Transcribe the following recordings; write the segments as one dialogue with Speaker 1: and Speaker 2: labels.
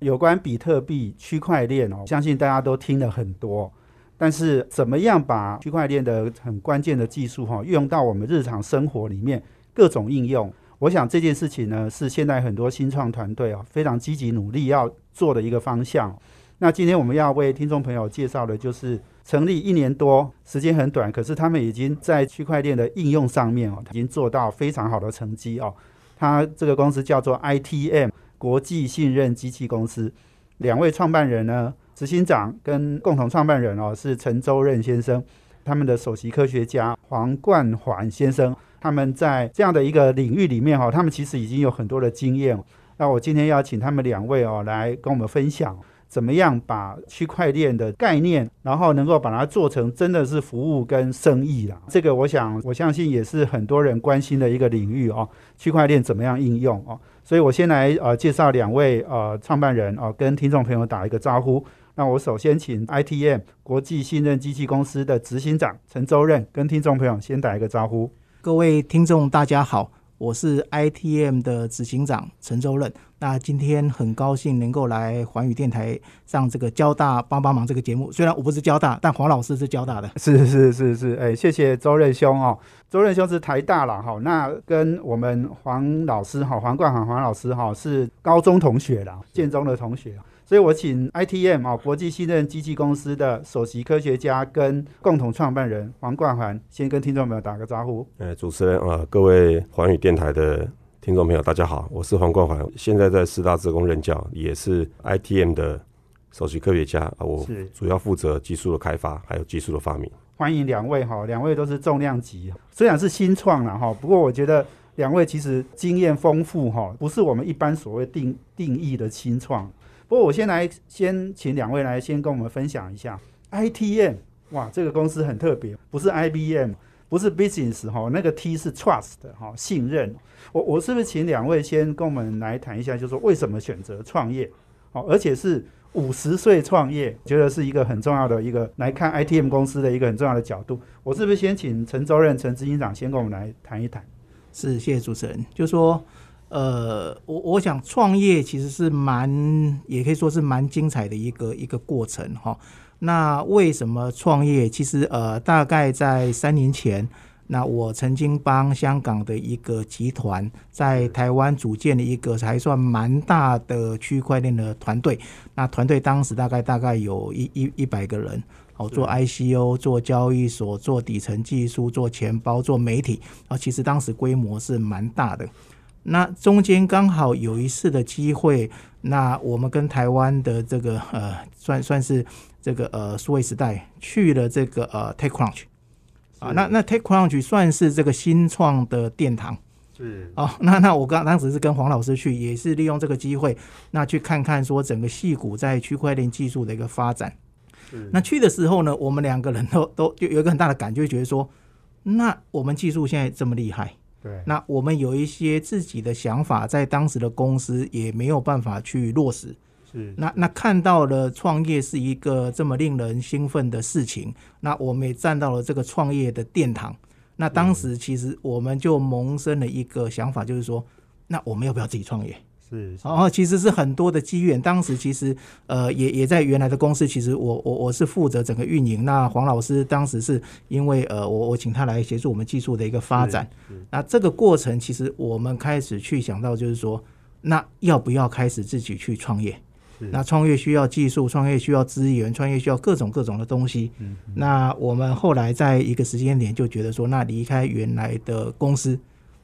Speaker 1: 有关比特币、区块链哦，相信大家都听了很多。但是，怎么样把区块链的很关键的技术哈，运用到我们日常生活里面各种应用？我想这件事情呢，是现在很多新创团队啊非常积极努力要做的一个方向。那今天我们要为听众朋友介绍的，就是成立一年多，时间很短，可是他们已经在区块链的应用上面哦，已经做到非常好的成绩哦。他这个公司叫做 ITM 国际信任机器公司，两位创办人呢，执行长跟共同创办人哦是陈周任先生，他们的首席科学家黄冠环先生。他们在这样的一个领域里面哈，他们其实已经有很多的经验。那我今天要请他们两位哦来跟我们分享，怎么样把区块链的概念，然后能够把它做成真的是服务跟生意啦。这个我想我相信也是很多人关心的一个领域哦。区块链怎么样应用哦？所以我先来呃介绍两位呃创办人哦，跟听众朋友打一个招呼。那我首先请 ITM 国际信任机器公司的执行长陈周任跟听众朋友先打一个招呼。
Speaker 2: 各位听众，大家好，我是 ITM 的执行长陈周任。那今天很高兴能够来环宇电台上这个交大帮帮忙这个节目。虽然我不是交大，但黄老师是交大的。
Speaker 1: 是是是是，哎，谢谢周任兄哦。周任兄是台大了哈，那跟我们黄老师哈，黄冠煌黄老师哈是高中同学了，建中的同学。所以我请 ITM 啊，国际信任机器公司的首席科学家跟共同创办人黄冠环，先跟听众朋友打个招呼。
Speaker 3: 呃，主持人啊，各位环宇电台的听众朋友，大家好，我是黄冠环，现在在师大职工任教，也是 ITM 的首席科学家啊，我主要负责技术的开发，还有技术的发明。
Speaker 1: 欢迎两位哈，两位都是重量级，虽然是新创了哈，不过我觉得两位其实经验丰富哈，不是我们一般所谓定定义的新创。不过我先来，先请两位来先跟我们分享一下 ITM。哇，这个公司很特别，不是 IBM，不是 Business 哈，那个 T 是 Trust 哈，信任。我我是不是请两位先跟我们来谈一下，就是说为什么选择创业？好，而且是五十岁创业，觉得是一个很重要的一个来看 ITM 公司的一个很重要的角度。我是不是先请陈周任陈执行长先跟我们来谈一谈？
Speaker 2: 是，谢谢主持人，就说。呃，我我想创业其实是蛮，也可以说是蛮精彩的一个一个过程哈。那为什么创业？其实呃，大概在三年前，那我曾经帮香港的一个集团在台湾组建了一个还算蛮大的区块链的团队。那团队当时大概大概有一一一百个人，哦，做 ICO，做交易所，做底层技术，做钱包，做媒体。啊，其实当时规模是蛮大的。那中间刚好有一次的机会，那我们跟台湾的这个呃，算算是这个呃数位时代去了这个呃 TechCrunch 啊，那那 TechCrunch 算是这个新创的殿堂，
Speaker 1: 是
Speaker 2: 哦，那那我刚当时是跟黄老师去，也是利用这个机会，那去看看说整个戏股在区块链技术的一个发展。那去的时候呢，我们两个人都都有有一个很大的感觉，觉得说，那我们技术现在这么厉害。
Speaker 1: 对，
Speaker 2: 那我们有一些自己的想法，在当时的公司也没有办法去落实。
Speaker 1: 是，
Speaker 2: 那那看到了创业是一个这么令人兴奋的事情，那我们也站到了这个创业的殿堂。那当时其实我们就萌生了一个想法，就是说，那我们要不要自己创业？
Speaker 1: 是，
Speaker 2: 然后其实是很多的机缘。当时其实呃也也在原来的公司，其实我我我是负责整个运营。那黄老师当时是因为呃我我请他来协助我们技术的一个发展。那这个过程其实我们开始去想到就是说，那要不要开始自己去创业？那创业需要技术，创业需要资源，创业需要各种各种的东西。那我们后来在一个时间点就觉得说，那离开原来的公司。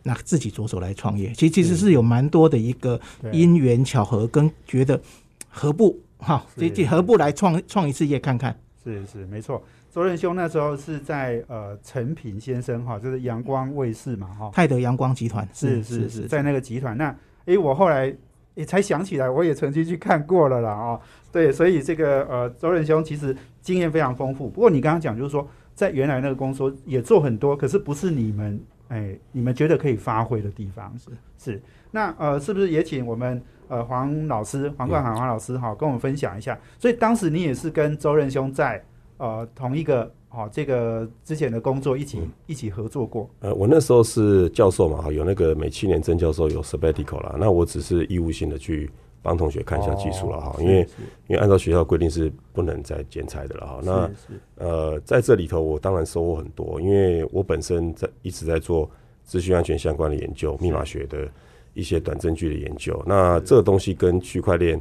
Speaker 2: 那自己着手来创业，其实其实是有蛮多的一个因缘巧合，跟觉得何不哈，这这何不来创创一次业看看？
Speaker 1: 是是没错，周任兄那时候是在呃陈平先生哈，就是阳光卫视嘛哈，
Speaker 2: 泰德阳光集团
Speaker 1: 是是是在那个集团。那诶，我后来也才想起来，我也曾经去看过了啦哦。对，所以这个呃，周仁兄其实经验非常丰富。不过你刚刚讲就是说，在原来那个公司也做很多，可是不是你们哎，你们觉得可以发挥的地方是是。那呃，是不是也请我们呃黄老师黄冠海黄老师哈，跟我们分享一下？所以当时你也是跟周任兄在呃同一个哦这个之前的工作一起一起合作过。
Speaker 3: 呃，我那时候是教授嘛哈，有那个每七年曾教授有 sabbatical 啦，那我只是义务性的去。帮同学看一下技术了哈，因为因为按照学校规定是不能再剪裁的了哈。那呃，在这里头我当然收获很多，因为我本身在一直在做资讯安全相关的研究，密码学的一些短证据的研究。那这个东西跟区块链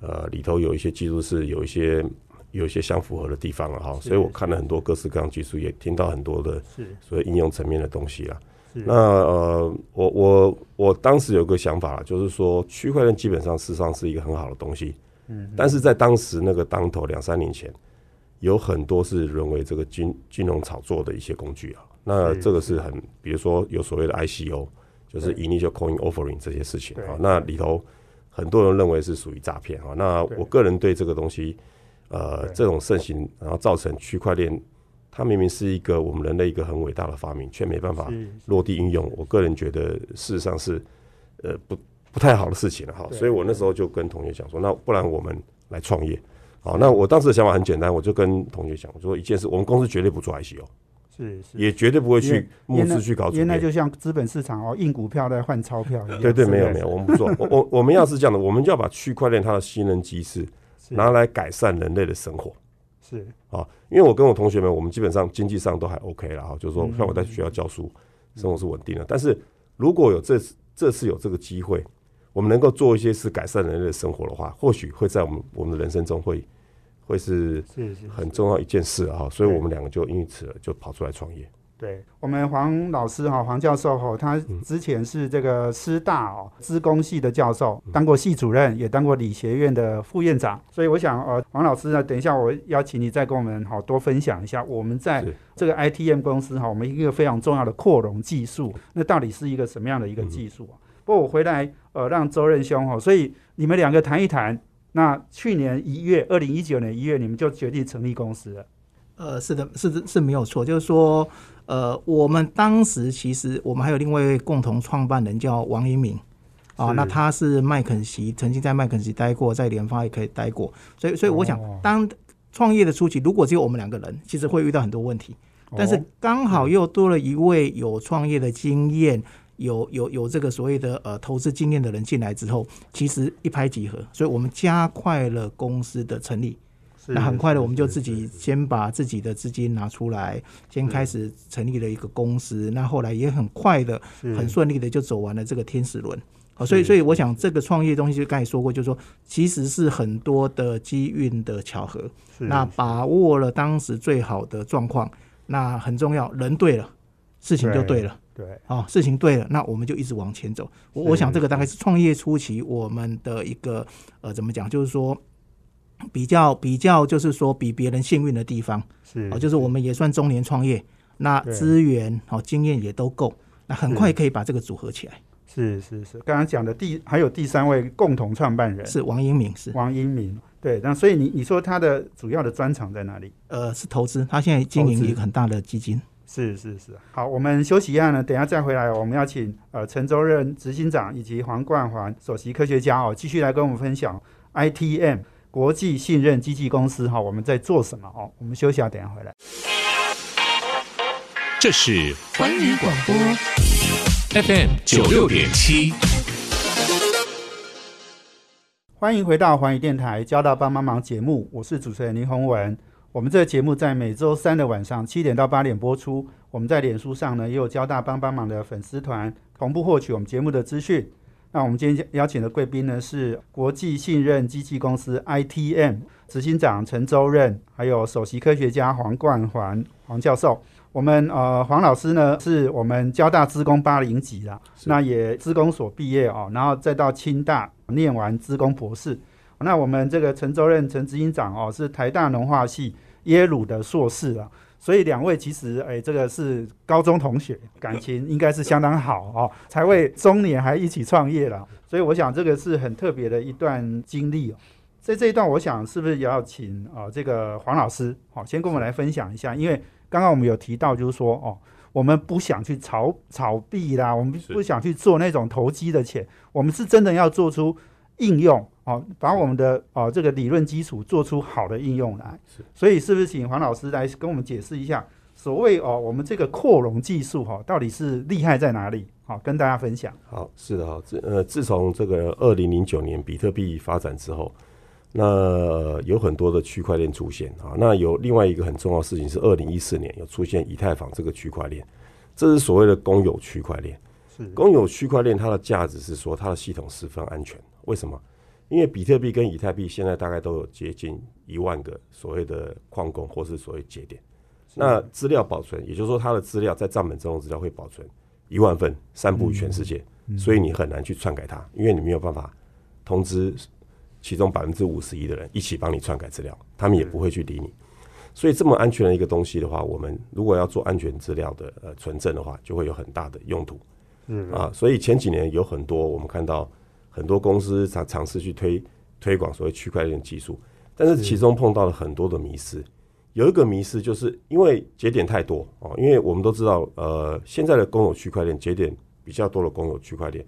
Speaker 3: 呃里头有一些技术是有一些有一些相符合的地方了哈，所以我看了很多各式各样技术，也听到很多的所谓应用层面的东西啊。那呃，我我我当时有个想法，就是说区块链基本上事实上是一个很好的东西，嗯，但是在当时那个当头两三年前，有很多是沦为这个金金融炒作的一些工具啊。那这个是很，比如说有所谓的 ICO，就是 Initial Coin Offering 这些事情啊，那里头很多人认为是属于诈骗啊。那我个人对这个东西，呃，这种盛行，然后造成区块链。它明明是一个我们人类一个很伟大的发明，却没办法落地运用。我个人觉得，事实上是呃不不太好的事情了哈。所以我那时候就跟同学讲说，那不然我们来创业。好，那我当时的想法很简单，我就跟同学讲，我说一件事，我们公司绝对不做 ICO，
Speaker 1: 是是，
Speaker 3: 也绝对不会去募资去搞。
Speaker 1: 原来就像资本市场哦，印股票在换钞票一样。
Speaker 3: 对对，没有没有，我们不做。我我我们要是这样的，我们就要把区块链它的新能机制拿来改善人类的生活。
Speaker 1: 是
Speaker 3: 啊，因为我跟我同学们，我们基本上经济上都还 OK 了哈，就是说像我在学校教书，生活是稳定的。但是如果有这次这次有这个机会，我们能够做一些事改善人类的生活的话，或许会在我们我们的人生中会会是是很重要一件事啊。所以我们两个就因此就跑出来创业。
Speaker 1: 对我们黄老师哈，黄教授哈，他之前是这个师大哦资工系的教授，当过系主任，也当过理学院的副院长。所以我想呃，黄老师呢，等一下我邀请你再跟我们好多分享一下，我们在这个 ITM 公司哈，我们一个非常重要的扩容技术，那到底是一个什么样的一个技术啊？不过我回来呃，让周任兄哈，所以你们两个谈一谈。那去年一月，二零一九年一月，你们就决定成立公司了。
Speaker 2: 呃，是的，是是没有错，就是说。呃，我们当时其实我们还有另外一位共同创办人叫王一鸣啊，那他是麦肯锡，曾经在麦肯锡待过，在联发也可以待过，所以所以我想，当创业的初期，如果只有我们两个人，其实会遇到很多问题，但是刚好又多了一位有创业的经验，有有有这个所谓的呃投资经验的人进来之后，其实一拍即合，所以我们加快了公司的成立。那很快的，我们就自己先把自己的资金拿出来，先开始成立了一个公司。那后来也很快的、很顺利的就走完了这个天使轮。好，所以所以我想这个创业东西就刚才说过，就是说其实是很多的机运的巧合。那把握了当时最好的状况，那很重要。人对了，事情就对了。
Speaker 1: 对，
Speaker 2: 好，事情对了，那我们就一直往前走。我我想这个大概是创业初期我们的一个呃，怎么讲，就是说。比较比较，就是说比别人幸运的地方
Speaker 1: 是
Speaker 2: 哦，就是我们也算中年创业，那资源哦经验也都够，那很快可以把这个组合起来。
Speaker 1: 是是是，刚刚讲的第还有第三位共同创办人
Speaker 2: 是王英明，是
Speaker 1: 王英明。对，那所以你你说他的主要的专长在哪里？
Speaker 2: 呃，是投资，他现在经营一个很大的基金。
Speaker 1: 是是是，好，我们休息一下呢，等下再回来，我们要请呃陈周任执行长以及黄冠环首席科学家哦，继续来跟我们分享 ITM。国际信任机器公司哈，我们在做什么哦？我们休息下，等下回来。
Speaker 4: 这是环宇广播 FM 九六点七，
Speaker 1: 欢迎回到环宇电台交大帮帮忙节目，我是主持人林宏文。我们这个节目在每周三的晚上七点到八点播出。我们在脸书上呢也有交大帮帮忙的粉丝团，同步获取我们节目的资讯。那我们今天邀请的贵宾呢是国际信任机器公司 ITM 执行长陈周任，还有首席科学家黄冠环黄教授。我们呃黄老师呢是我们交大资工八零级啦，那也资工所毕业哦，然后再到清大念完资工博士。那我们这个陈周任陈执行长哦是台大农化系耶鲁的硕士啊。所以两位其实哎，这个是高中同学，感情应该是相当好哦，才会中年还一起创业了。所以我想这个是很特别的一段经历哦。在这一段，我想是不是也要请啊这个黄老师好，先跟我们来分享一下，因为刚刚我们有提到，就是说哦，我们不想去炒炒币啦，我们不想去做那种投机的钱，我们是真的要做出应用。哦，把我们的哦这个理论基础做出好的应用来，是，所以是不是请黄老师来跟我们解释一下，所谓哦我们这个扩容技术哈，到底是厉害在哪里？好，跟大家分享。
Speaker 3: 好，是的哈，自呃自从这个二零零九年比特币发展之后，那有很多的区块链出现啊，那有另外一个很重要的事情是二零一四年有出现以太坊这个区块链，这是所谓的公有区块链。是，公有区块链它的价值是说它的系统十分安全，为什么？因为比特币跟以太币现在大概都有接近一万个所谓的矿工或是所谓节点，那资料保存，也就是说它的资料在账本中的资料会保存一万份，散布于全世界，所以你很难去篡改它，因为你没有办法通知其中百分之五十一的人一起帮你篡改资料，他们也不会去理你。所以这么安全的一个东西的话，我们如果要做安全资料的呃存证的话，就会有很大的用途。嗯啊，所以前几年有很多我们看到。很多公司尝尝试去推推广所谓区块链技术，但是其中碰到了很多的迷失。有一个迷失，就是因为节点太多哦，因为我们都知道，呃，现在的公有区块链节点比较多的公有区块链，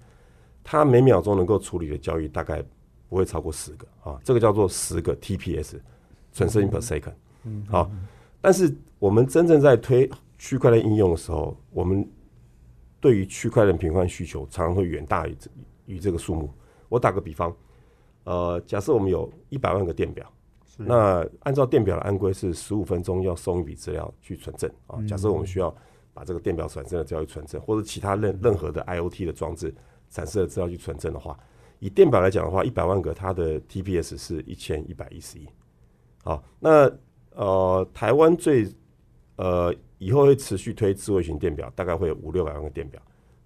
Speaker 3: 它每秒钟能够处理的交易大概不会超过十个啊，这个叫做十个 TPS（Transaction per second）。嗯，好，但是我们真正在推区块链应用的时候，我们对于区块链频宽需求常常会远大于这于这个数目，我打个比方，呃，假设我们有一百万个电表，那按照电表的安规是十五分钟要送一笔资料去存证啊。假设我们需要把这个电表产生的资料去存证，或者其他任任何的 IOT 的装置产生的资料去存证的话，以电表来讲的话，一百万个它的 TPS 是一千一百一十一。好，那呃，台湾最呃以后会持续推智慧型电表，大概会有五六百万个电表。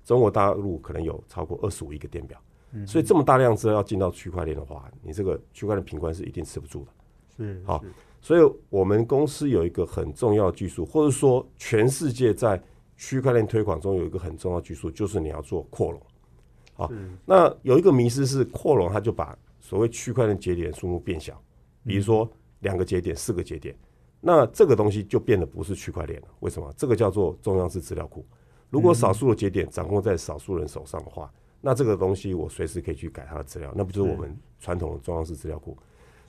Speaker 3: 中国大陆可能有超过二十五亿个电表，所以这么大量资料要进到区块链的话，你这个区块链平宽是一定吃不住的。
Speaker 1: 是
Speaker 3: 好，所以我们公司有一个很重要的技术，或者说全世界在区块链推广中有一个很重要的技术，就是你要做扩容。好，那有一个迷思是扩容，它就把所谓区块链节点数目变小，比如说两个节点、四个节点，那这个东西就变得不是区块链了。为什么？这个叫做中央式资料库。如果少数的节点掌握在少数人手上的话，那这个东西我随时可以去改它的资料，那不就是我们传统的中央式资料库？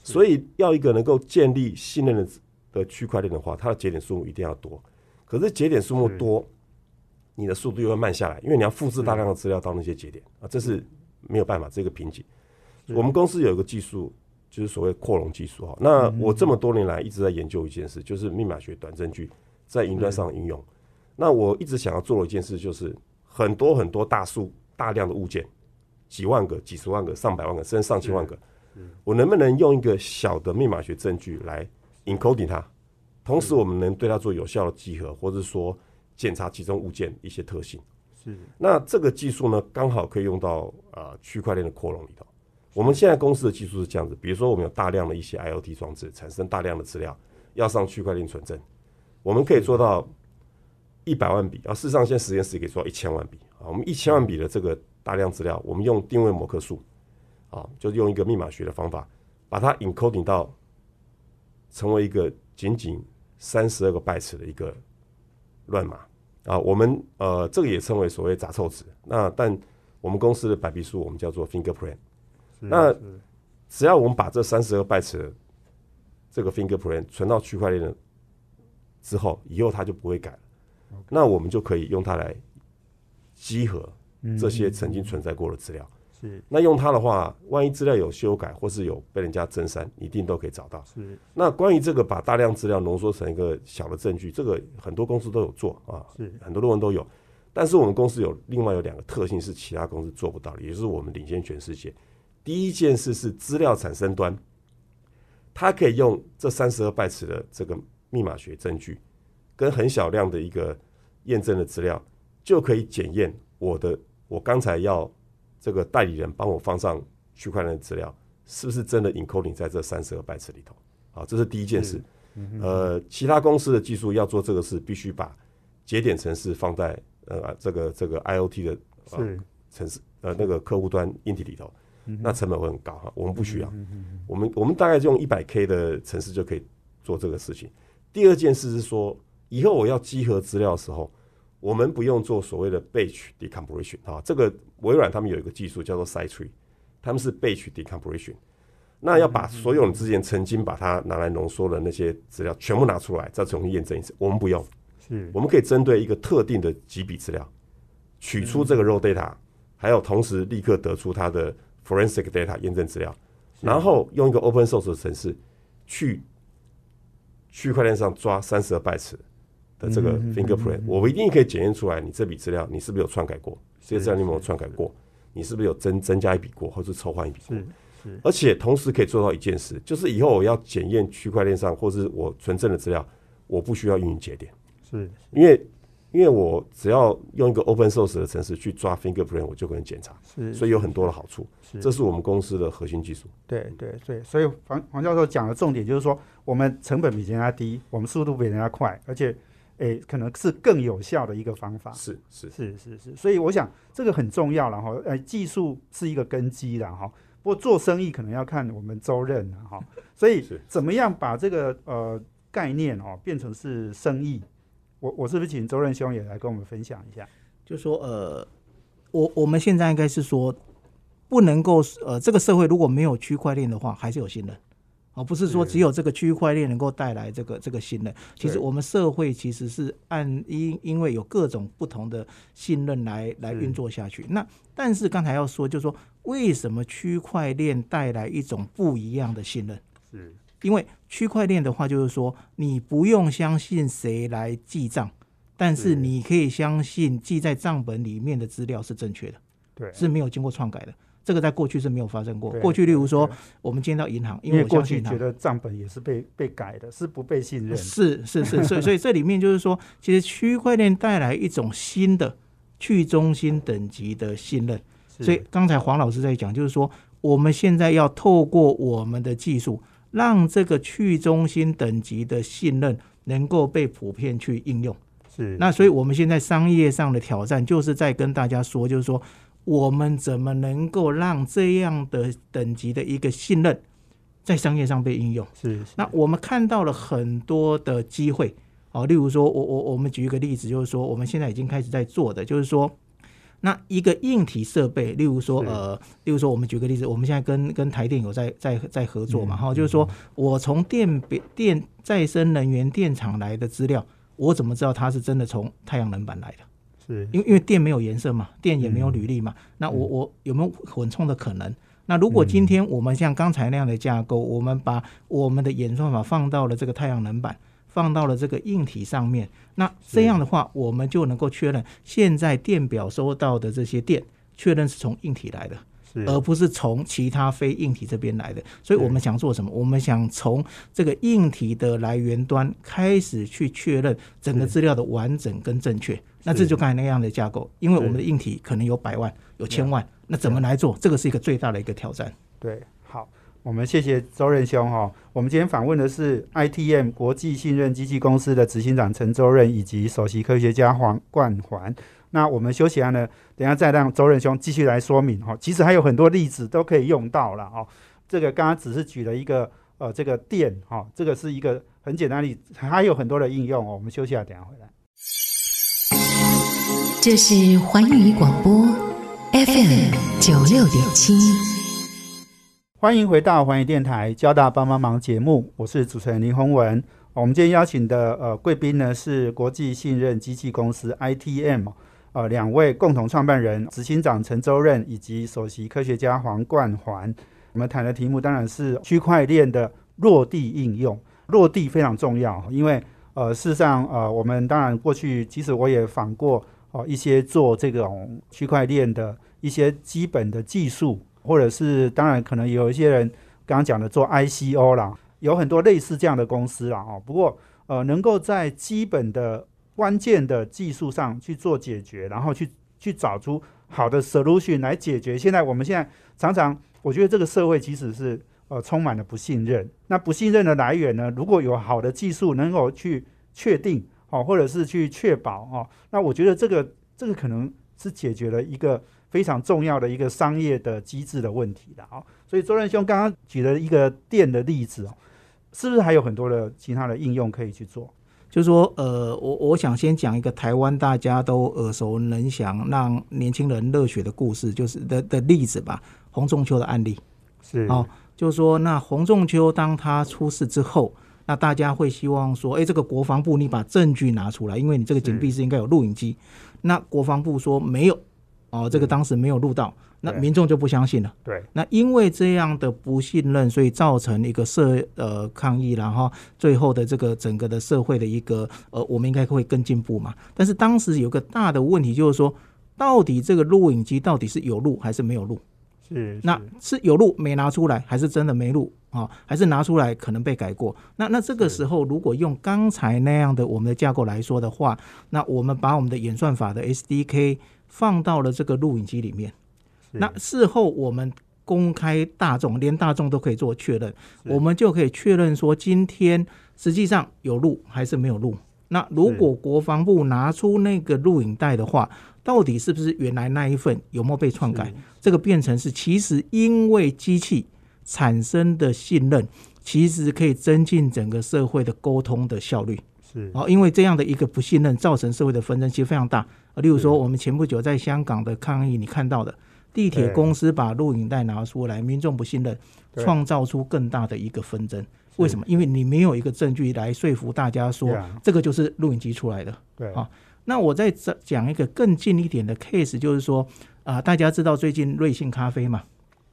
Speaker 3: 所以要一个能够建立信任的的区块链的话，它的节点数目一定要多。可是节点数目多，你的速度又会慢下来，因为你要复制大量的资料到那些节点啊，这是没有办法，这个瓶颈。我们公司有一个技术，就是所谓扩容技术哈。那我这么多年来一直在研究一件事，就是密码学短证据在云端上应用。那我一直想要做的一件事，就是很多很多大数大量的物件，几万个、几十万个、上百万个，甚至上千万个，我能不能用一个小的密码学证据来 encoding 它，同时我们能对它做有效的集合，或者说检查其中物件一些特性。是。那这个技术呢，刚好可以用到啊区块链的扩容里头。我们现在公司的技术是这样子，比如说我们有大量的一些 IOT 装置，产生大量的资料，要上区块链存证，我们可以做到。一百万笔啊，事实上现在实验室可以做到一千万笔啊。我们一千万笔的这个大量资料，我们用定位模克数啊，就是用一个密码学的方法，把它 encoding 到成为一个仅仅三十二个 bytes 的一个乱码啊。我们呃，这个也称为所谓杂凑值。那但我们公司的白皮书我们叫做 fingerprint。那只要我们把这三十二 bytes 这个 fingerprint 存到区块链的之后，以后它就不会改了。那我们就可以用它来集合这些曾经存在过的资料。是，那用它的话，万一资料有修改或是有被人家增删，一定都可以找到。是。那关于这个把大量资料浓缩成一个小的证据，这个很多公司都有做啊，是很多论文都有。但是我们公司有另外有两个特性是其他公司做不到的，也就是我们领先全世界。第一件事是资料产生端，它可以用这三十二拜尺的这个密码学证据。跟很小量的一个验证的资料，就可以检验我的我刚才要这个代理人帮我放上区块链的资料，是不是真的 encoding 在这三十个 bytes 里头？好，这是第一件事。呃，其他公司的技术要做这个事，必须把节点城市放在呃这个这个 IOT 的
Speaker 1: 呃
Speaker 3: 城市呃那个客户端硬体里头，那成本会很高哈。我们不需要，我们我们大概就用一百 K 的城市就可以做这个事情。第二件事是说，以后我要集合资料的时候，我们不用做所谓的 batch decompression 啊，这个微软他们有一个技术叫做 side tree，他们是 batch decompression。那要把所有你之前曾经把它拿来浓缩的那些资料全部拿出来，再重新验证一次。我们不用，
Speaker 1: 是
Speaker 3: 我们可以针对一个特定的几笔资料，取出这个 raw data，还有同时立刻得出它的 forensic data 验证资料，然后用一个 open source 的程式去区块链上抓三十二 bytes 的这个 fingerprint，我一定可以检验出来你这笔资料你是不是有篡改过，这些资料你有没有篡改过，你是不是有增增加一笔过，或是抽换一笔过。而且同时可以做到一件事，就是以后我要检验区块链上或是我存证的资料，我不需要运营节点，
Speaker 1: 是
Speaker 3: 因为因为我只要用一个 open source 的程式去抓 fingerprint，我就可以检查，
Speaker 1: 是，
Speaker 3: 所以有很多的好处，这是我们公司的核心技术。
Speaker 1: 对对对，所以黄黄教授讲的重点就是说，我们成本比人家低，我们速度比人家快，而且诶可能是更有效的一个方法。
Speaker 3: 是是
Speaker 1: 是是是，所以我想这个很重要了哈，呃，技术是一个根基了哈。不过做生意可能要看我们周任了哈，所以怎么样把这个呃概念哦变成是生意？我我是不是请周任兄也来跟我们分享一下？
Speaker 2: 就说呃，我我们现在应该是说不能够呃，这个社会如果没有区块链的话，还是有新人。而不是说只有这个区块链能够带来这个这个信任。其实我们社会其实是按因因为有各种不同的信任来来运作下去。那但是刚才要说，就是说为什么区块链带来一种不一样的信任？
Speaker 1: 是
Speaker 2: 因为区块链的话，就是说你不用相信谁来记账，但是你可以相信记在账本里面的资料是正确的，
Speaker 1: 对，
Speaker 2: 是没有经过篡改的。这个在过去是没有发生过。过去，例如说，我们见到银行，因为
Speaker 1: 过去觉得账本也是被被改的，是不被信任。
Speaker 2: 是是是，所以所以这里面就是说，其实区块链带来一种新的去中心等级的信任。所以刚才黄老师在讲，就是说，我们现在要透过我们的技术，让这个去中心等级的信任能够被普遍去应用。
Speaker 1: 是。
Speaker 2: 那所以我们现在商业上的挑战，就是在跟大家说，就是说。我们怎么能够让这样的等级的一个信任在商业上被应用？
Speaker 1: 是。
Speaker 2: 那我们看到了很多的机会，哦，例如说，我我我们举一个例子，就是说，我们现在已经开始在做的，就是说，那一个硬体设备，例如说，呃，例如说，我们举个例子，我们现在跟跟台电有在在在合作嘛，哈，就是说我从电电再生能源电厂来的资料，我怎么知道它是真的从太阳能板来的？
Speaker 1: 是，
Speaker 2: 因为因为电没有颜色嘛，电也没有履历嘛，那我我有没有混充的可能？那如果今天我们像刚才那样的架构，我们把我们的演算法放到了这个太阳能板，放到了这个硬体上面，那这样的话，我们就能够确认现在电表收到的这些电，确认是从硬体来的。而不是从其他非硬体这边来的，所以我们想做什么？我们想从这个硬体的来源端开始去确认整个资料的完整跟正确。那这就刚才那样的架构，因为我们的硬体可能有百万、有千万，那怎么来做？这个是一个最大的一个挑战。
Speaker 1: 对，好，我们谢谢周任兄哈。我们今天访问的是 ITM 国际信任机器公司的执行长陈周任以及首席科学家黄冠环。那我们休息下呢，等下再让周仁兄继续来说明哈。其实还有很多例子都可以用到了哦。这个刚刚只是举了一个呃，这个电哈，这个是一个很简单的例子，还有很多的应用哦。我们休息下，等下回来。
Speaker 5: 这是环宇广播 FM 九六点七，
Speaker 1: 欢迎回到环宇电台交大帮帮忙节目，我是主持人林宏文。我们今天邀请的呃贵宾呢是国际信任机器公司 ITM。呃，两位共同创办人，执行长陈周任以及首席科学家黄冠环，我们谈的题目当然是区块链的落地应用。落地非常重要，因为呃，事实上呃，我们当然过去，其实我也访过哦一些做这种区块链的一些基本的技术，或者是当然可能有一些人刚刚讲的做 ICO 啦，有很多类似这样的公司啦哦。不过呃，能够在基本的关键的技术上去做解决，然后去去找出好的 solution 来解决。现在我们现在常常，我觉得这个社会其实是呃充满了不信任。那不信任的来源呢？如果有好的技术能够去确定哦，或者是去确保哦，那我觉得这个这个可能是解决了一个非常重要的一个商业的机制的问题的哦。所以周仁兄刚刚举了一个电的例子哦，是不是还有很多的其他的应用可以去做？
Speaker 2: 就是说，呃，我我想先讲一个台湾大家都耳熟能详、让年轻人热血的故事，就是的的例子吧，洪仲秋的案例。
Speaker 1: 是
Speaker 2: 哦，就是说，那洪仲秋当他出事之后，那大家会希望说，哎，这个国防部你把证据拿出来，因为你这个警闭室应该有录影机。那国防部说没有，哦，这个当时没有录到。那民众就不相信了。
Speaker 1: 对，
Speaker 2: 那因为这样的不信任，所以造成一个社呃抗议，然后最后的这个整个的社会的一个呃，我们应该会更进步嘛。但是当时有个大的问题，就是说，到底这个录影机到底是有录还是没有录？
Speaker 1: 是，
Speaker 2: 那是有录没拿出来，还是真的没录啊？还是拿出来可能被改过？那那这个时候，如果用刚才那样的我们的架构来说的话，那我们把我们的演算法的 SDK 放到了这个录影机里面。那事后我们公开大众，连大众都可以做确认，我们就可以确认说今天实际上有录还是没有录。那如果国防部拿出那个录影带的话，到底是不是原来那一份有没有被篡改？这个变成是其实因为机器产生的信任，其实可以增进整个社会的沟通的效率。
Speaker 1: 是
Speaker 2: 哦，因为这样的一个不信任造成社会的纷争其实非常大。例如说我们前不久在香港的抗议，你看到的。地铁公司把录影带拿出来，民众不信任，创造出更大的一个纷争。为什么？因为你没有一个证据来说服大家说这个就是录影机出来的。
Speaker 1: 对
Speaker 2: 啊，那我再讲讲一个更近一点的 case，就是说啊，大家知道最近瑞幸咖啡嘛？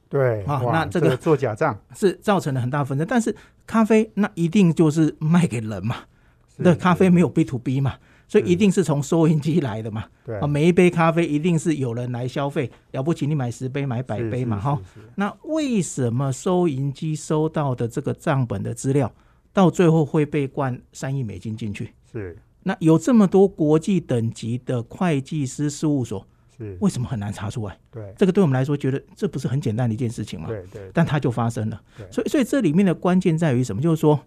Speaker 1: 对
Speaker 2: 啊，那
Speaker 1: 这
Speaker 2: 个
Speaker 1: 做假账
Speaker 2: 是造成了很大纷争。但是咖啡那一定就是卖给人嘛？那咖啡没有 B to B 嘛？所以一定是从收银机来的嘛？
Speaker 1: 对
Speaker 2: 啊，每一杯咖啡一定是有人来消费，了不起你买十杯买百杯嘛哈。那为什么收银机收到的这个账本的资料，到最后会被灌三亿美金进去？
Speaker 1: 是。
Speaker 2: 那有这么多国际等级的会计师事务所，
Speaker 1: 是
Speaker 2: 为什么很难查出来？
Speaker 1: 对，
Speaker 2: 这个对我们来说，觉得这不是很简单的一件事情嘛？
Speaker 1: 对对。
Speaker 2: 但它就发生了。所以所以这里面的关键在于什么？就是说，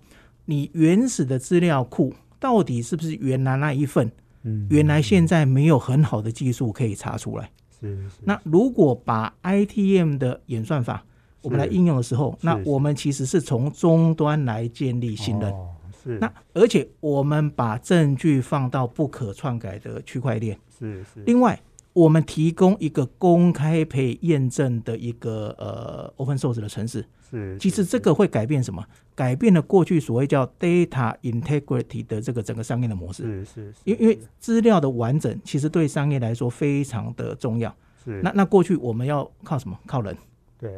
Speaker 2: 你原始的资料库。到底是不是原来那一份？嗯，原来现在没有很好的技术可以查出来。
Speaker 1: 是是。
Speaker 2: 那如果把 ITM 的演算法我们来应用的时候，那我们其实是从终端来建立信任。
Speaker 1: 是。
Speaker 2: 那而且我们把证据放到不可篡改的区块链。
Speaker 1: 是是。
Speaker 2: 另外。我们提供一个公开可以验证的一个呃 open source 的城市，
Speaker 1: 是，
Speaker 2: 其实这个会改变什么？改变了过去所谓叫 data integrity 的这个整个商业的模式，
Speaker 1: 是是，
Speaker 2: 因因为资料的完整其实对商业来说非常的重要，
Speaker 1: 是。
Speaker 2: 那那过去我们要靠什么？靠人。
Speaker 1: 对，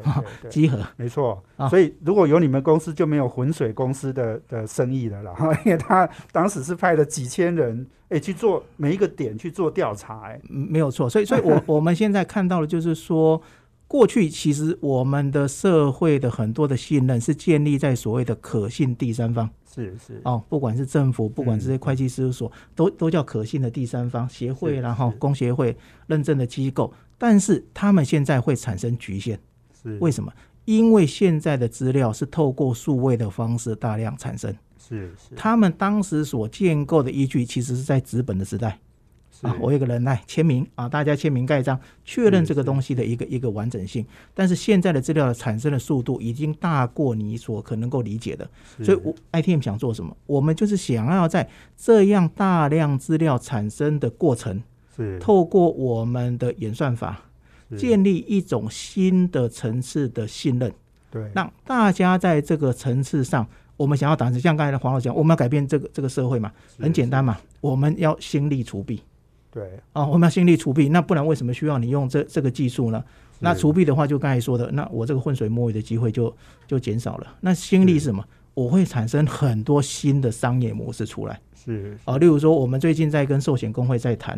Speaker 2: 集合
Speaker 1: 没错，所以如果有你们公司，就没有浑水公司的的生意了啦。因为他当时是派了几千人，哎，去做每一个点去做调查，哎，
Speaker 2: 没有错。所以，所以我 我们现在看到的，就是说，过去其实我们的社会的很多的信任是建立在所谓的可信第三方，
Speaker 1: 是是。
Speaker 2: 哦，不管是政府，不管这些会计事务所，都都叫可信的第三方协会，然后工协会认证的机构，但是他们现在会产生局限。是。为什么？因为现在的资料是透过数位的方式大量产生，
Speaker 1: 是是。
Speaker 2: 他们当时所建构的依据，其实是在纸本的时代啊。我有个人来签名啊，大家签名盖章，确认这个东西的一个一个完整性。但是现在的资料的产生的速度已经大过你所可能够理解的，所以我 ITM 想做什么？我们就是想要在这样大量资料产生的过程，
Speaker 1: 是
Speaker 2: 透过我们的演算法。建立一种新的层次的信任，
Speaker 1: 对，
Speaker 2: 让大家在这个层次上，我们想要达成，像刚才的黄老师讲，我们要改变这个这个社会嘛，很简单嘛，我们要心力除弊，
Speaker 1: 对，
Speaker 2: 啊，我们要心力除弊，那不然为什么需要你用这这个技术呢？那除弊的话，就刚才说的，那我这个浑水摸鱼的机会就就减少了。那心力是什么？我会产生很多新的商业模式出来，
Speaker 1: 是
Speaker 2: 啊，例如说，我们最近在跟寿险工会在谈。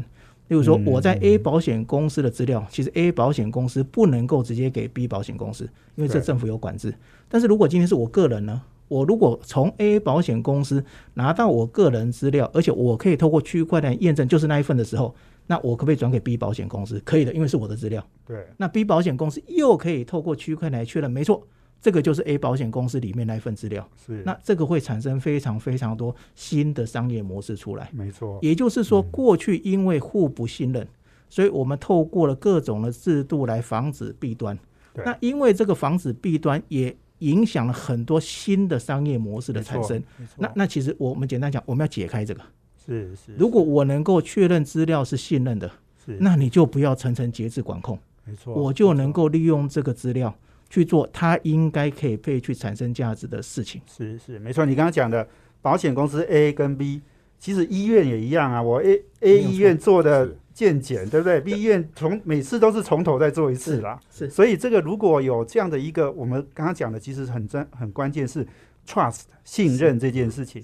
Speaker 2: 例如说，我在 A 保险公司的资料，其实 A 保险公司不能够直接给 B 保险公司，因为这政府有管制。但是如果今天是我个人呢，我如果从 A 保险公司拿到我个人资料，而且我可以透过区块链验证就是那一份的时候，那我可不可以转给 B 保险公司？可以的，因为是我的资料。
Speaker 1: 对。
Speaker 2: 那 B 保险公司又可以透过区块链确认，没错，这个就是 A 保险公司里面那一份资料，
Speaker 1: 是
Speaker 2: 那这个会产生非常非常多新的商业模式出来。
Speaker 1: 没错，
Speaker 2: 也就是说，过去因为互不信任，所以我们透过了各种的制度来防止弊端。那因为这个防止弊端，也影响了很多新的商业模式的产生。那那其实我们简单讲，我们要解开这个。
Speaker 1: 是是。
Speaker 2: 如果我能够确认资料是信任的，
Speaker 1: 是，
Speaker 2: 那你就不要层层节制管控。
Speaker 1: 没错，
Speaker 2: 我就能够利用这个资料去做它应该可以被去产生价值的事情。
Speaker 1: 是是，没错。你刚刚讲的保险公司 A 跟 B，其实医院也一样啊。我 A A 医院做的健检，对不对？B 医院从每次都是从头再做一次啦。
Speaker 2: 是，
Speaker 1: 所以这个如果有这样的一个，我们刚刚讲的，其实很真很关键是 trust 信任这件事情。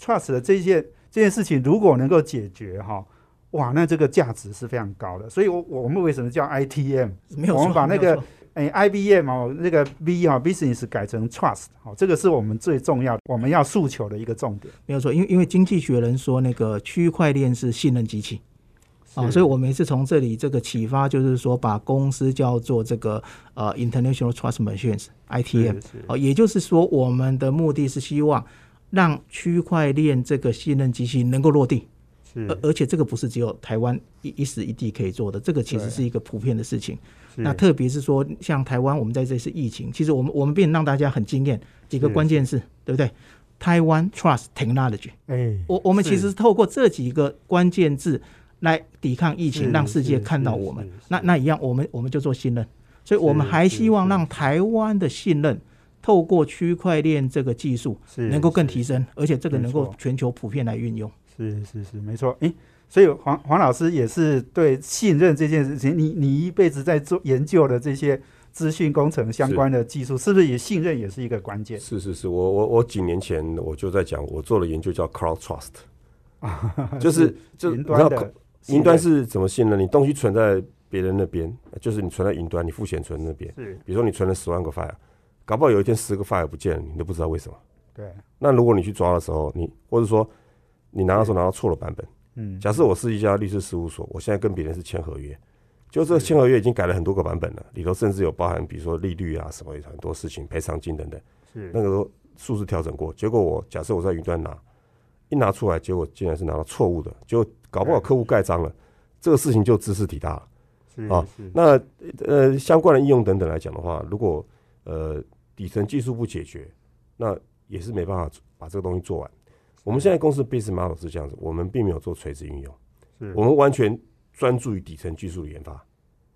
Speaker 1: trust 的这件这件事情如果能够解决哈。哇，那这个价值是非常高的，所以，我我们为什么叫 ITM？
Speaker 2: 没有
Speaker 1: 我们把那个哎 IBM 哦，那个 B 哈 business 改成 trust，好，这个是我们最重要我们要诉求的一个重点。
Speaker 2: 没有错，因为因为经济学人说那个区块链是信任机器啊，所以我们也是从这里这个启发，就是说把公司叫做这个呃 International Trust Machines ITM 哦，也就是说我们的目的是希望让区块链这个信任机器能够落地。而而且这个不是只有台湾一一时一地可以做的，这个其实是一个普遍的事情。那特别是说，像台湾，我们在这次疫情，其实我们我们变让大家很惊艳几个关键字，对不对？台湾 Trust Technology。哎，我我们其实是透过这几个关键字来抵抗疫情，让世界看到我们。那那一样，我们我们就做信任，所以我们还希望让台湾的信任透过区块链这个技术能够更提升，而且这个能够全球普遍来运用。
Speaker 1: 是是是，没错。诶，所以黄黄老师也是对信任这件事情，你你一辈子在做研究的这些资讯工程相关的技术，是不是也信任也是一个关键？
Speaker 3: 是是是，我我我几年前我就在讲，我做了研究叫 Cloud Trust，就是就
Speaker 1: 云端的
Speaker 3: 云端是怎么信呢？你东西存在别人那边，就是你存在云端，你付钱存那边。
Speaker 1: 是，
Speaker 3: 比如说你存了十万个 file，搞不好有一天十个 file 不见了，你都不知道为什么。
Speaker 1: 对。
Speaker 3: 那如果你去抓的时候，你或者说。你拿到时候拿到错了版本，嗯，假设我是一家律师事务所，我现在跟别人是签合约，就这个签合约已经改了很多个版本了，里头甚至有包含比如说利率啊什么很多事情，赔偿金等等，
Speaker 1: 是
Speaker 3: 那个都数字调整过，结果我假设我在云端拿，一拿出来，结果竟然是拿到错误的，就搞不好客户盖章了，这个事情就知识体大了，
Speaker 1: 是啊，
Speaker 3: 那呃相关的应用等等来讲的话，如果呃底层技术不解决，那也是没办法把这个东西做完。我们现在公司 business model 是这样子，我们并没有做垂直应用，我们完全专注于底层技术的研发。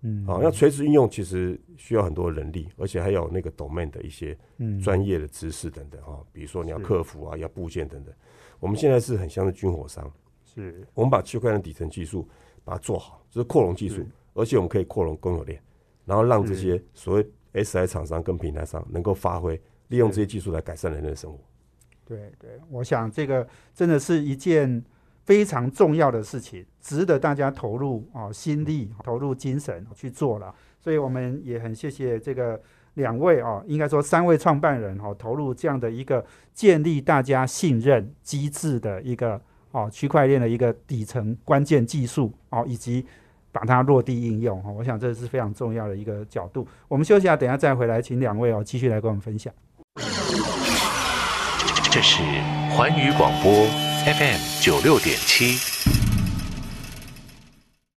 Speaker 3: 嗯，好，那垂直应用其实需要很多人力，而且还有那个 domain 的一些专业的知识等等哈，比如说你要客服啊，要部件等等。我们现在是很像是军火商，
Speaker 1: 是
Speaker 3: 我们把区块链底层技术把它做好，就是扩容技术，而且我们可以扩容公有链，然后让这些所谓 SI 厂商跟平台商能够发挥，利用这些技术来改善人类的生活。
Speaker 1: 对对，我想这个真的是一件非常重要的事情，值得大家投入啊心力、投入精神去做了。所以我们也很谢谢这个两位哦，应该说三位创办人哈，投入这样的一个建立大家信任机制的一个哦区块链的一个底层关键技术哦，以及把它落地应用哦。我想这是非常重要的一个角度。我们休息下，等下再回来，请两位哦继续来跟我们分享。
Speaker 4: 这是环宇广播 FM 九六点七，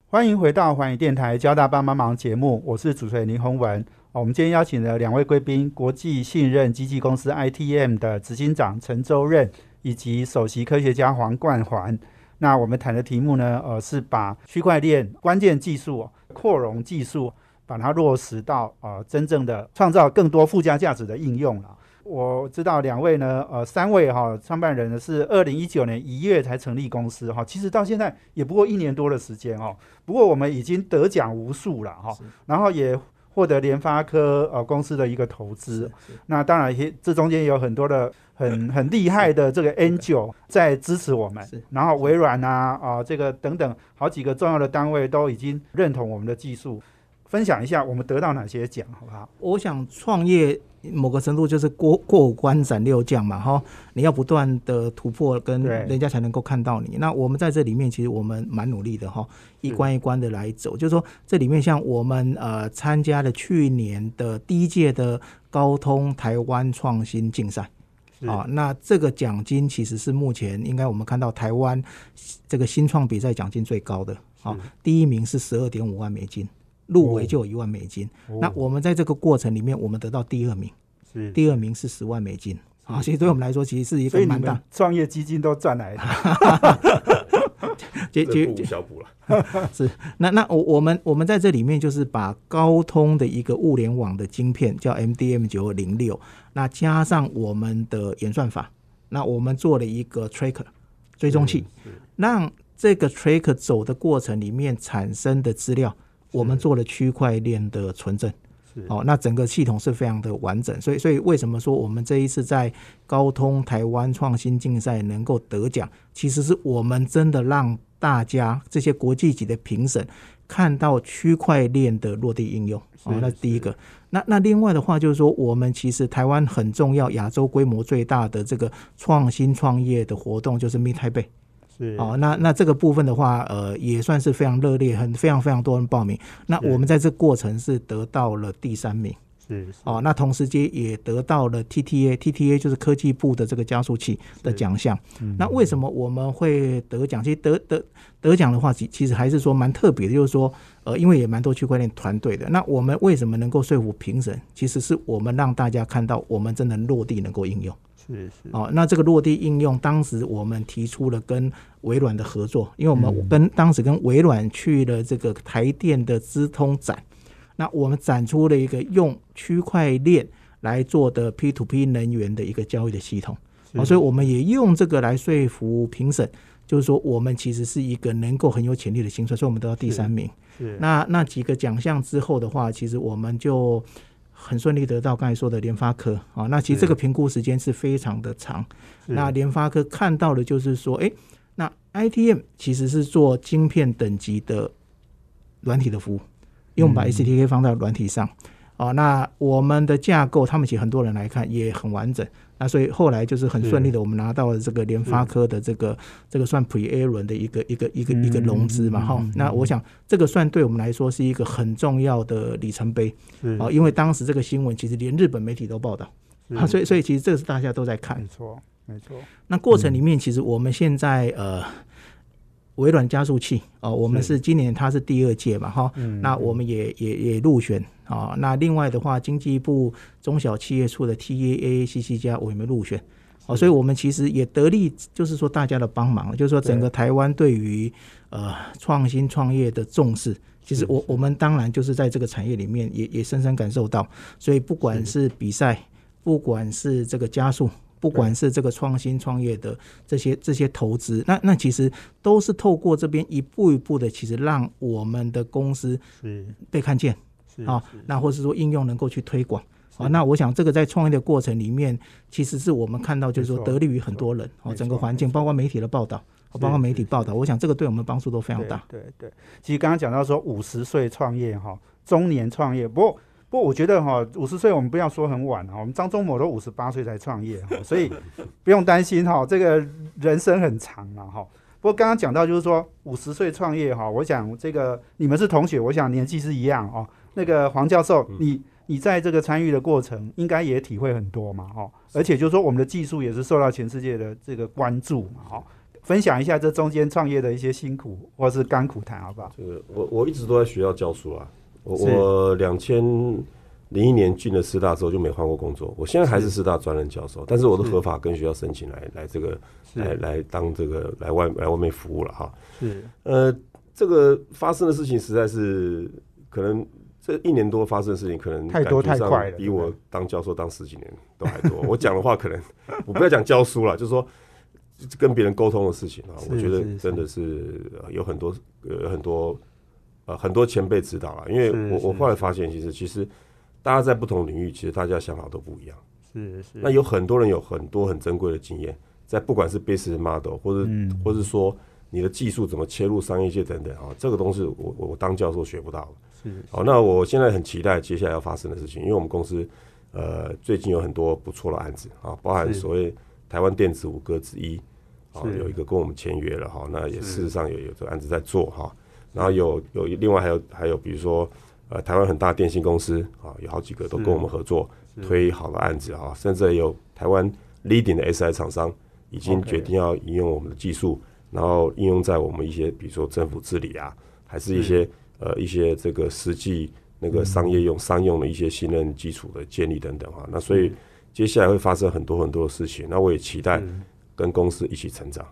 Speaker 1: 欢迎回到环宇电台交大帮帮忙节目，我是主持人林宏文。我们今天邀请了两位贵宾，国际信任机器公司 ITM 的执行长陈周任，以及首席科学家黄冠环。那我们谈的题目呢，呃，是把区块链关键技术扩容技术，把它落实到呃真正的创造更多附加价值的应用了。我知道两位呢，呃，三位哈创办人呢是二零一九年一月才成立公司哈，其实到现在也不过一年多的时间哦。不过我们已经得奖无数了哈，然后也获得联发科呃公司的一个投资。那当然，这中间也有很多的很 很厉害的这个 angel 在支持我们。然后微软啊啊这个等等好几个重要的单位都已经认同我们的技术。分享一下我们得到哪些奖好不好？
Speaker 2: 我想创业。某个程度就是过过关斩六将嘛，哈，你要不断的突破，跟人家才能够看到你。那我们在这里面，其实我们蛮努力的哈，一关一关的来走。就是说，这里面像我们呃参加了去年的第一届的高通台湾创新竞赛，啊，那这个奖金其实是目前应该我们看到台湾这个新创比赛奖金最高的啊，第一名是十二点五万美金。入围就有一万美金，那我们在这个过程里面，我们得到第二名，
Speaker 1: 是。
Speaker 2: 第二名是十万美金。啊，所以对我们来说，其实是一个蛮大。
Speaker 1: 创业基金都赚来的，
Speaker 3: 结结小补了，
Speaker 2: 是。那那我我们我们在这里面就是把高通的一个物联网的晶片叫 MDM 九零六，那加上我们的演算法，那我们做了一个 tracker 追踪器，让这个 tracker 走的过程里面产生的资料。我们做了区块链的存证，哦，那整个系统是非常的完整，所以，所以为什么说我们这一次在高通台湾创新竞赛能够得奖，其实是我们真的让大家这些国际级的评审看到区块链的落地应用，哦，那第一个，那那另外的话就是说，我们其实台湾很重要，亚洲规模最大的这个创新创业的活动就是 Meet Taipei。
Speaker 1: 是
Speaker 2: 哦，那那这个部分的话，呃，也算是非常热烈，很非常非常多人报名。那我们在这过程是得到了第三名，
Speaker 1: 是
Speaker 2: 哦，那同时间也得到了 TTA，TTA 就是科技部的这个加速器的奖项。那为什么我们会得奖？其实得得得奖的话，其其实还是说蛮特别的，就是说，呃，因为也蛮多区块链团队的。那我们为什么能够说服评审？其实是我们让大家看到，我们真的落地能够应用。
Speaker 1: 是是
Speaker 2: 哦，那这个落地应用，当时我们提出了跟微软的合作，因为我们跟当时跟微软去了这个台电的资通展，那我们展出了一个用区块链来做的 P to P 能源的一个交易的系统，哦，所以我们也用这个来说服评审，就是说我们其实是一个能够很有潜力的新创，所以我们得到第三名。
Speaker 1: 是
Speaker 2: 那那几个奖项之后的话，其实我们就。很顺利得到刚才说的联发科啊，那其实这个评估时间是非常的长。那联发科看到的就是说，哎，那 ITM 其实是做晶片等级的软体的服务，因为我们把 STK 放在软体上。啊，那我们的架构，他们其实很多人来看也很完整。那所以后来就是很顺利的，我们拿到了这个联发科的这个这个算 Pre A 轮的一个一个一个一个融资嘛，哈。那我想这个算对我们来说是一个很重要的里程碑，啊，因为当时这个新闻其实连日本媒体都报道，啊，所以所以其实这个是大家都在看，
Speaker 1: 没错没错。
Speaker 2: 那过程里面其实我们现在呃。微软加速器哦，我们是。今年它是第二届嘛哈，那我们也也也入选啊。那另外的话，经济部中小企业处的 TAACC 加我们入选。哦，所以我们其实也得力，就是说大家的帮忙，就是说整个台湾对于呃创新创业的重视，其实我我们当然就是在这个产业里面也也深深感受到，所以不管是比赛，不管是这个加速。不管是这个创新创业的这些这些投资，那那其实都是透过这边一步一步的，其实让我们的公司
Speaker 1: 是。
Speaker 2: 被看见啊，那或是说应用能够去推广啊。那我想这个在创业的过程里面，其实是我们看到就是说得利于很多人哦，整个环境包括媒体的报道，包括媒体报道，我想这个对我们帮助都非常大。
Speaker 1: 对对，其实刚刚讲到说五十岁创业哈，中年创业，不过。不过我觉得哈，五十岁我们不要说很晚哈，我们张忠谋都五十八岁才创业哈，所以不用担心哈，这个人生很长了哈。不过刚刚讲到就是说五十岁创业哈，我想这个你们是同学，我想年纪是一样哦。那个黄教授，你你在这个参与的过程应该也体会很多嘛哈，而且就是说我们的技术也是受到全世界的这个关注嘛哈。分享一下这中间创业的一些辛苦或是甘苦谈好不好？
Speaker 3: 这个我我一直都在学校教书啊。我我两千零一年进了师大之后就没换过工作，我现在还是师大专任教授，但是我都合法跟学校申请来来这个来来当这个来外来外面服务了哈。
Speaker 1: 是
Speaker 3: 呃，这个发生的事情实在是可能这一年多发生的事情可能
Speaker 1: 太多太快
Speaker 3: 了，比我当教授当十几年都还多。我讲的话可能我不要讲教书了，就是说跟别人沟通的事情啊，我觉得真的是有很多呃很多。呃，很多前辈指导了，因为我我后来发现，其实其实大家在不同领域，其实大家想法都不一样。
Speaker 1: 是是。
Speaker 3: 那有很多人有很多很珍贵的经验，在不管是 business model，或者或者说你的技术怎么切入商业界等等啊，这个东西我我当教授学不到。
Speaker 1: 是。
Speaker 3: 好，那我现在很期待接下来要发生的事情，因为我们公司呃，最近有很多不错的案子啊，包含所谓台湾电子五哥之一啊，有一个跟我们签约了哈，那也事实上有有这个案子在做哈。然后有有另外还有还有比如说呃，台湾很大电信公司啊，有好几个都跟我们合作推好的案子啊，甚至有台湾 leading 的 SI 厂商已经决定要应用我们的技术，然后应用在我们一些比如说政府治理啊，还是一些呃一些这个实际。那个商业用、商用的一些信任基础的建立等等哈，那所以接下来会发生很多很多的事情，那我也期待跟公司一起成长。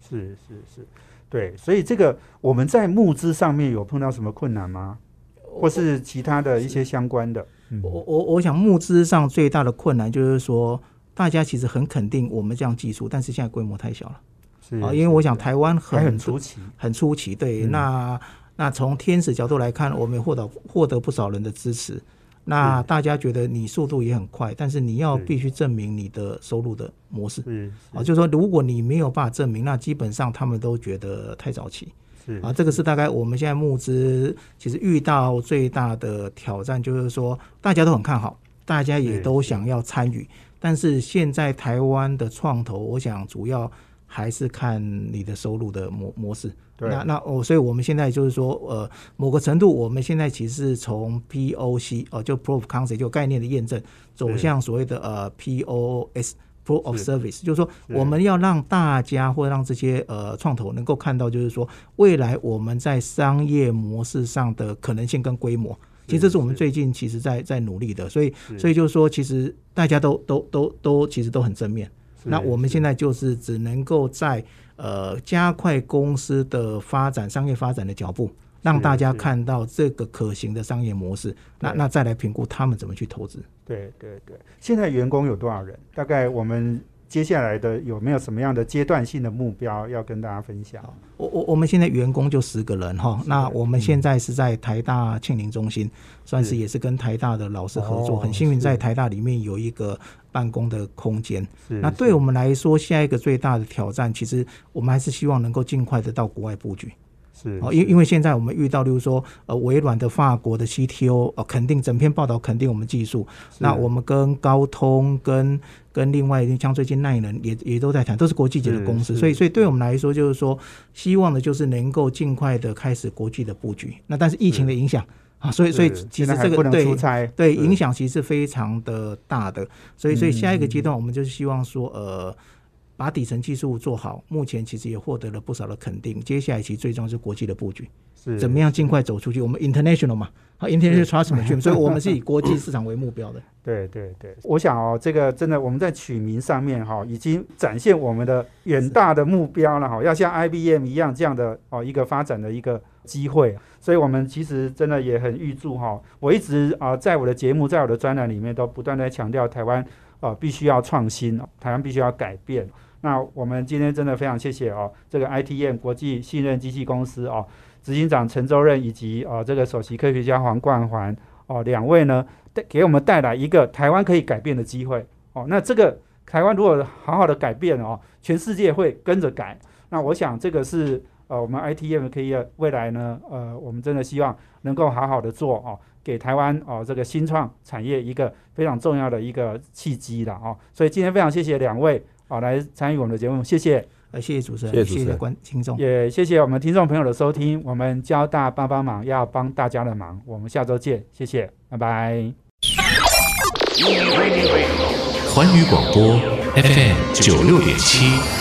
Speaker 1: 是是是，对，所以这个我们在募资上面有碰到什么困难吗？或是其他的一些相关的？
Speaker 2: 我我我想募资上最大的困难就是说，大家其实很肯定我们这样技术，但是现在规模太小了。
Speaker 1: 是
Speaker 2: 啊，因为我想台湾很
Speaker 1: 很初期，
Speaker 2: 很出奇，对那。那从天使角度来看，我们获得获得不少人的支持。那大家觉得你速度也很快，但是你要必须证明你的收入的模式。
Speaker 1: 嗯，
Speaker 2: 啊，就是说如果你没有办法证明，那基本上他们都觉得太早期。
Speaker 1: 是
Speaker 2: 啊，这个是大概我们现在募资其实遇到最大的挑战，就是说大家都很看好，大家也都想要参与，但是现在台湾的创投，我想主要还是看你的收入的模模式。那那哦，所以我们现在就是说，呃，某个程度，我们现在其实是从 POC 哦，就 Proof Concept 就概念的验证，走向所谓的呃 POS Proof of Service，就是说我们要让大家或让这些呃创投能够看到，就是说未来我们在商业模式上的可能性跟规模，其实这是我们最近其实在在努力的，所以所以就是说，其实大家都都都都其实都很正面。那我们现在就是只能够在。呃，加快公司的发展、商业发展的脚步，让大家看到这个可行的商业模式，那那再来评估他们怎么去投资。
Speaker 1: 对对对，现在员工有多少人？大概我们接下来的有没有什么样的阶段性的目标要跟大家分享？
Speaker 2: 我我我们现在员工就十个人哈，那我们现在是在台大庆林中心，算是也是跟台大的老师合作，很幸运在台大里面有一个。办公的空间，那对我们来说，下一个最大的挑战，其实我们还是希望能够尽快的到国外布局。
Speaker 1: 是，
Speaker 2: 哦，因因为现在我们遇到，例如说，呃，微软的法国的 CTO，呃，肯定整篇报道肯定我们技术。那我们跟高通、跟跟另外像最近耐能也也都在谈，都是国际级的公司。所以，所以对我们来说，就是说，希望的就是能够尽快的开始国际的布局。那但是疫情的影响。啊，所以所以其实这个对对影响其实是非常的大的，所以所以下一个阶段我们就是希望说呃把底层技术做好，目前其实也获得了不少的肯定，接下来其实最重要是国际的布局，
Speaker 1: 是
Speaker 2: 怎么样尽快走出去？我们 international 嘛，好 international trust 所以我们是以国际市场为目标的。
Speaker 1: 对对对，我想哦，这个真的我们在取名上面哈，已经展现我们的远大的目标了哈，要像 IBM 一样这样的哦一个发展的一个机会。所以，我们其实真的也很预祝哈。我一直啊，在我的节目，在我的专栏里面，都不断在强调台湾啊，必须要创新，台湾必须要改变。那我们今天真的非常谢谢哦，这个 ITM 国际信任机器公司哦，执行长陈周任以及哦这个首席科学家黄冠环哦两位呢，带给我们带来一个台湾可以改变的机会哦。那这个台湾如果好好的改变哦，全世界会跟着改。那我想这个是。呃，我们 ITM 可以未来呢，呃，我们真的希望能够好好的做哦，给台湾哦这个新创产业一个非常重要的一个契机的哦。所以今天非常谢谢两位啊来参与我们的节目，谢谢，
Speaker 2: 呃，谢谢主持人，谢谢观听众，
Speaker 1: 也谢谢我们听众朋友的收听。我们交大帮帮忙要帮大家的忙，我们下周见，谢谢，拜拜。
Speaker 4: 环宇广播 FM 九六点七。